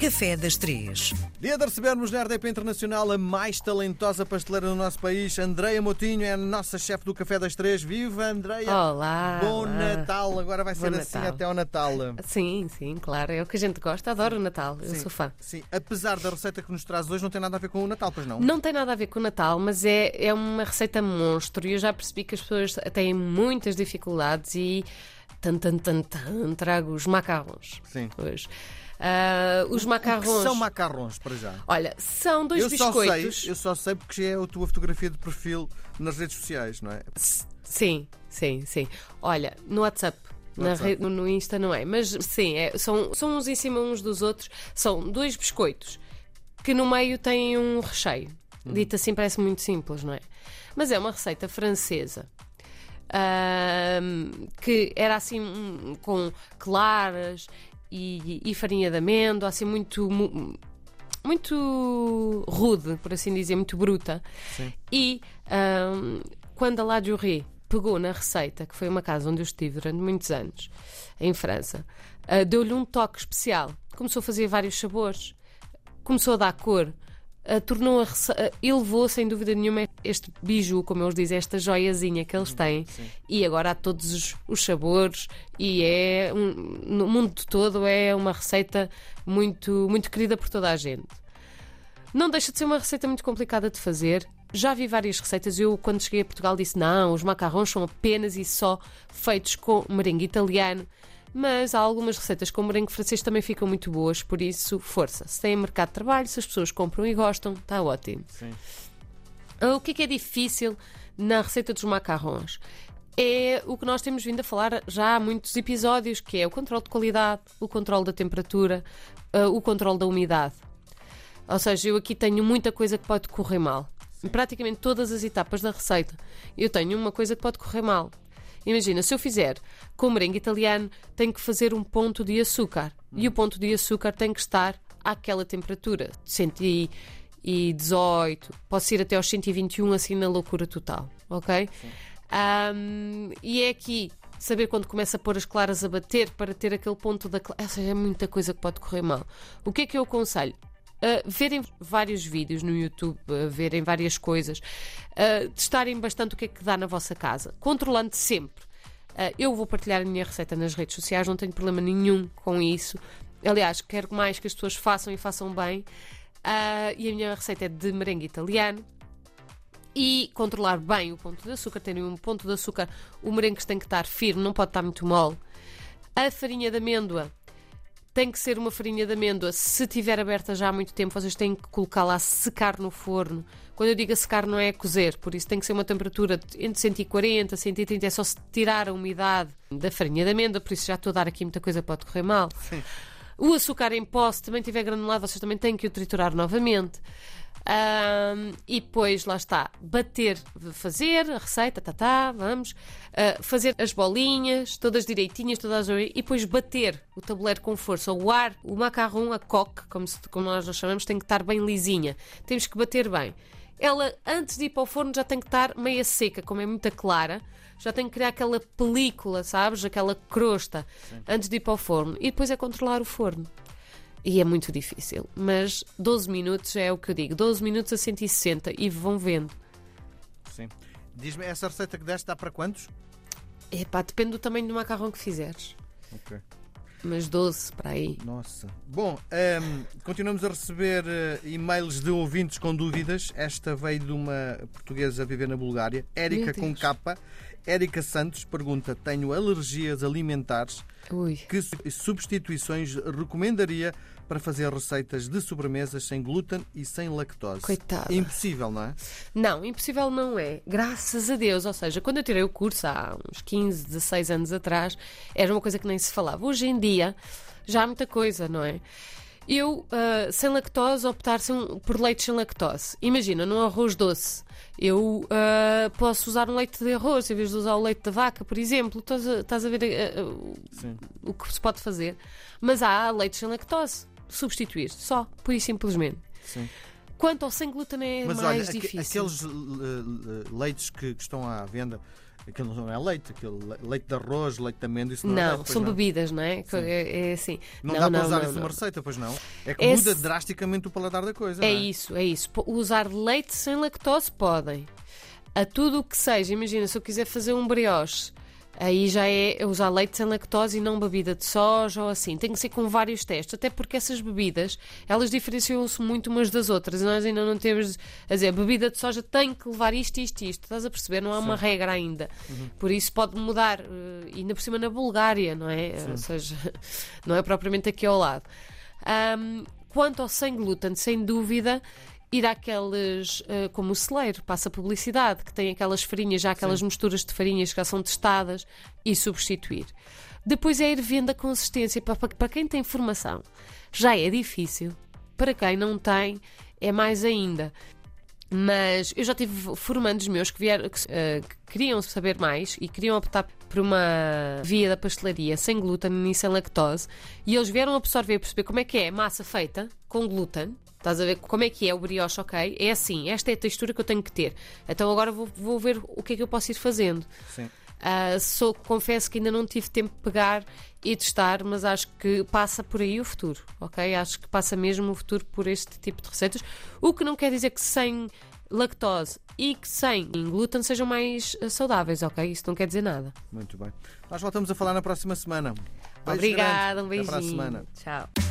Café das Três. Dia de recebermos na RDP Internacional a mais talentosa pasteleira do nosso país, Andreia Motinho, é a nossa chefe do Café das Três. Viva, Andreia! Olá! Bom olá. Natal! Agora vai ser Bom assim Natal. até ao Natal. Sim, sim, claro. É o que a gente gosta. Adoro o Natal. Eu Sim, sou fã. Sim, apesar da receita que nos traz hoje, não tem nada a ver com o Natal, pois não? Não tem nada a ver com o Natal, mas é, é uma receita monstro e eu já percebi que as pessoas têm muitas dificuldades e tan, tan, tan, tan, trago os macarrons Sim. hoje. Ah, os Que macarrons. são macarrons, para já. Olha, são dois eu só biscoitos. sei, eu só sei porque é a tua fotografia de perfil nas redes sociais, não é? Sim, sim, sim. Olha, no WhatsApp. Rede- no Insta não é, mas sim, é, são, são uns em cima uns dos outros. São dois biscoitos que no meio têm um recheio. Dito assim parece muito simples, não é? Mas é uma receita francesa. ahm, que era assim hum, com claras e, e farinha de amêndoa, assim muito mu- muito rude, por assim dizer, muito bruta. Sim. E ahm, quando a La Jourée pegou na receita, que foi uma casa onde eu estive durante muitos anos, em França, ah, deu-lhe um toque especial. Começou a fazer vários sabores, começou a dar cor. Ah, tornou a ah, elevou sem dúvida nenhuma este biju, como eles dizem, esta joiazinha que eles têm, e agora há todos os, os sabores, e é um- no mundo todo é uma receita muito, muito querida por toda a gente. Não deixa de ser uma receita muito complicada de fazer. Já vi várias receitas. Eu, quando cheguei a Portugal, disse: não, os macarrons são apenas e só feitos com merengue italiano. Mas há algumas receitas com merengue francês também ficam muito boas, por isso, força. Se tem mercado de trabalho, se as pessoas compram e gostam, está ótimo. Sim. O que é que é difícil na receita dos macarrons? É o que nós temos vindo a falar já há muitos episódios, que é o controle de qualidade, o controle da temperatura, ah, o controle da umidade. Ou seja, eu aqui tenho muita coisa que pode correr mal. Em praticamente todas as etapas da receita, eu tenho uma coisa que pode correr mal. Imagina, se eu fizer com merengue italiano, tenho que fazer um ponto de açúcar. E o ponto de açúcar tem que estar àquela temperatura, 118, posso ir até aos 121, assim na loucura total, ok? Ahm, e é aqui saber quando começa a pôr as claras a bater para ter aquele ponto da clara. Ou seja, é muita coisa que pode correr mal. O que é que eu aconselho? Uh, verem vários vídeos no YouTube, uh, verem várias coisas, uh, testarem bastante o que é que dá na vossa casa, controlando sempre. Uh, eu vou partilhar a minha receita nas redes sociais, não tenho problema nenhum com isso. Aliás, quero mais que as pessoas façam e façam bem. Uh, e a minha receita é de merengue italiano e controlar bem o ponto de açúcar, terem um ponto de açúcar, o merengue tem que estar firme, não pode estar muito mole. A farinha de amêndoa tem que ser uma farinha de amêndoa. Se tiver aberta já há muito tempo, vocês têm que colocá-la a secar no forno. Quando eu digo a secar, não é a cozer, por isso tem que ser uma temperatura entre 140 e 130. É só se tirar a umidade da farinha de amêndoa, por isso já estou a dar aqui muita coisa, pode correr mal. O açúcar em pó, se também tiver granulado, vocês também têm que o triturar novamente. Ahm, e depois, lá está, bater, fazer a receita, tá, tá, vamos, ah, fazer as bolinhas, todas direitinhas, todas e depois bater o tabuleiro com força. O ar, o macarrão, a coque, como, se- como nós chamamos, tem que estar bem lisinha. Temos que bater bem. Ela, antes de ir para o forno, já tem que estar meia seca, como é muito clara, já tem que criar aquela película, sabes? Aquela crosta, antes de ir para o forno. E depois é controlar o forno. E é muito difícil, mas 12 minutos é o que eu digo, 12 minutos a 160 e vão vendo. Sim. Diz-me, essa receita que deste dá para quantos? Epá, depende do tamanho do macarrão que fizeres, Ok. mas 12 para aí. Nossa. Bom, ehm, continuamos a receber eh, e-mails de ouvintes com dúvidas. Esta veio de uma portuguesa a viver na Bulgária, Érica com capa. Érica Santos pergunta: Tenho alergias alimentares. Ui. Que su- substituições recomendaria para fazer receitas de sobremesas sem glúten e sem lactose? Coitada. Impossível, não é? Não, impossível não é. Graças a Deus. Ou seja, quando eu tirei o curso há uns 15, 16 anos atrás, era uma coisa que nem se falava. Hoje em dia já há muita coisa, não é? Eu, ah, sem lactose, optar sem- por leite sem lactose. Imagina, num arroz doce, eu ah, posso usar um leite de arroz em vez de usar o leite da vaca, por exemplo. Estás a, estás a ver ah, o- que se pode fazer. Mas há leite sem lactose. Substituir, só, pura e simplesmente. Sim. Quanto ao sem glúten é Mas mais olha, difícil. aqueles eh, eh, leites que, que estão à venda Aquilo não é leite, aquilo leite de arroz, leite de amêndoa, isso não, é Não, leite, pois são não. bebidas, não é? É, é assim. Não, dá para usar não, isso não. numa receita, pois não. É que Esse- muda drasticamente o paladar da coisa. É não isso, é isso. Usar leite sem lactose podem. A tudo o que seja, imagina, se eu quiser fazer um brioche, aí já é usar leite sem lactose e não bebida de soja ou assim. Tem que ser com vários testes, até porque essas bebidas, elas diferenciam-se muito umas das outras. E nós ainda não temos a dizer, bebida de soja tem que levar isto, isto, isto. Estás a perceber? Não há uma regra ainda. Por isso pode mudar, eh, ainda por cima na Bulgária, não é? Ou seja, não é propriamente aqui ao lado. Ahm, quanto ao sem glúten, sem dúvida, ir àqueles, eh, como o celeiro, passa publicidade, que tem aquelas farinhas, já aquelas misturas de farinhas que já são testadas, e substituir. Depois é ir vendo a consistência. Para, para- quem tem formação, já é difícil. Para quem não tem, é mais ainda. Mas eu já tive formandos meus que, vieram, que, eh, que queriam saber mais e queriam optar por uma via da pastelaria sem glúten e sem lactose e eles vieram absorver e perceber como é que é massa feita com glúten. Estás a ver como é que é o brioche, ok? É assim, esta é a textura que eu tenho que ter. Então agora vou, vou ver o que é que eu posso ir fazendo. Sim. Ah, sou, confesso que ainda não tive tempo de pegar e testar, mas acho que passa por aí o futuro, ok? Acho que passa mesmo o futuro por este tipo de receitas. O que não quer dizer que sem lactose e que sem glúten sejam mais ah, saudáveis, ok? Isso não quer dizer nada. Muito bem. Nós voltamos a falar na próxima semana. Beijo Obrigada, um grande. beijinho. Até para a semana. Tchau.